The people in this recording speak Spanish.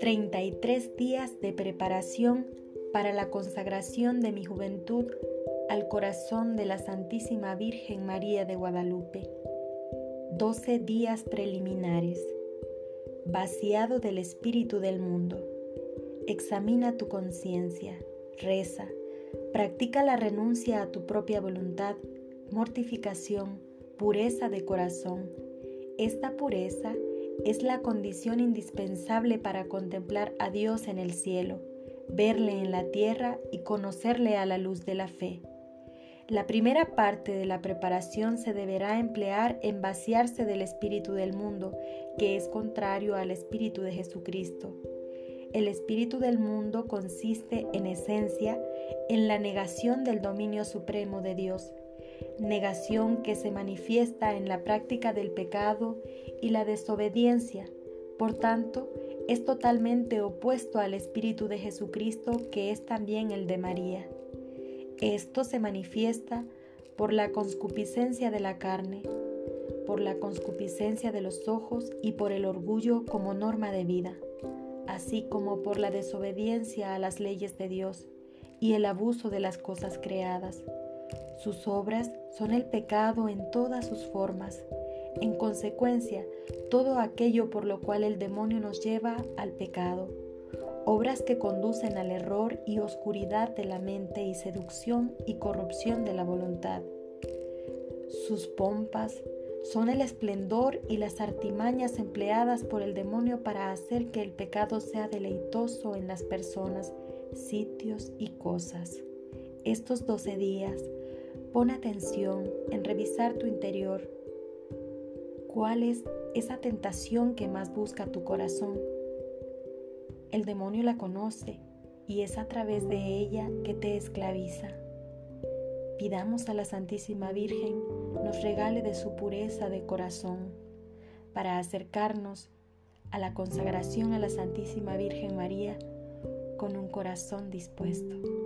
33 días de preparación para la consagración de mi juventud al corazón de la Santísima Virgen María de Guadalupe. 12 días preliminares. Vaciado del espíritu del mundo. Examina tu conciencia, reza, practica la renuncia a tu propia voluntad, mortificación, pureza de corazón. Esta pureza es la condición indispensable para contemplar a Dios en el cielo, verle en la tierra y conocerle a la luz de la fe. La primera parte de la preparación se deberá emplear en vaciarse del espíritu del mundo, que es contrario al espíritu de Jesucristo. El espíritu del mundo consiste en esencia en la negación del dominio supremo de Dios, negación que se manifiesta en la práctica del pecado y la desobediencia. Por tanto, es totalmente opuesto al Espíritu de Jesucristo que es también el de María. Esto se manifiesta por la conscupiscencia de la carne, por la conscupiscencia de los ojos y por el orgullo como norma de vida, así como por la desobediencia a las leyes de Dios y el abuso de las cosas creadas. Sus obras son el pecado en todas sus formas. En consecuencia, todo aquello por lo cual el demonio nos lleva al pecado. Obras que conducen al error y oscuridad de la mente y seducción y corrupción de la voluntad. Sus pompas son el esplendor y las artimañas empleadas por el demonio para hacer que el pecado sea deleitoso en las personas, sitios y cosas. Estos doce días Pon atención en revisar tu interior. ¿Cuál es esa tentación que más busca tu corazón? El demonio la conoce y es a través de ella que te esclaviza. Pidamos a la Santísima Virgen nos regale de su pureza de corazón para acercarnos a la consagración a la Santísima Virgen María con un corazón dispuesto.